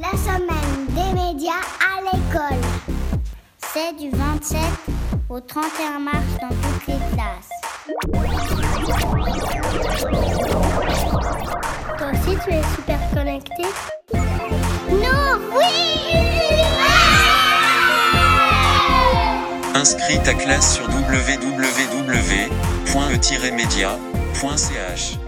La semaine des médias à l'école. C'est du 27 au 31 mars dans toutes les classes. Toi aussi tu es super connecté Non, oui Inscris ta classe sur www.e-media.ch.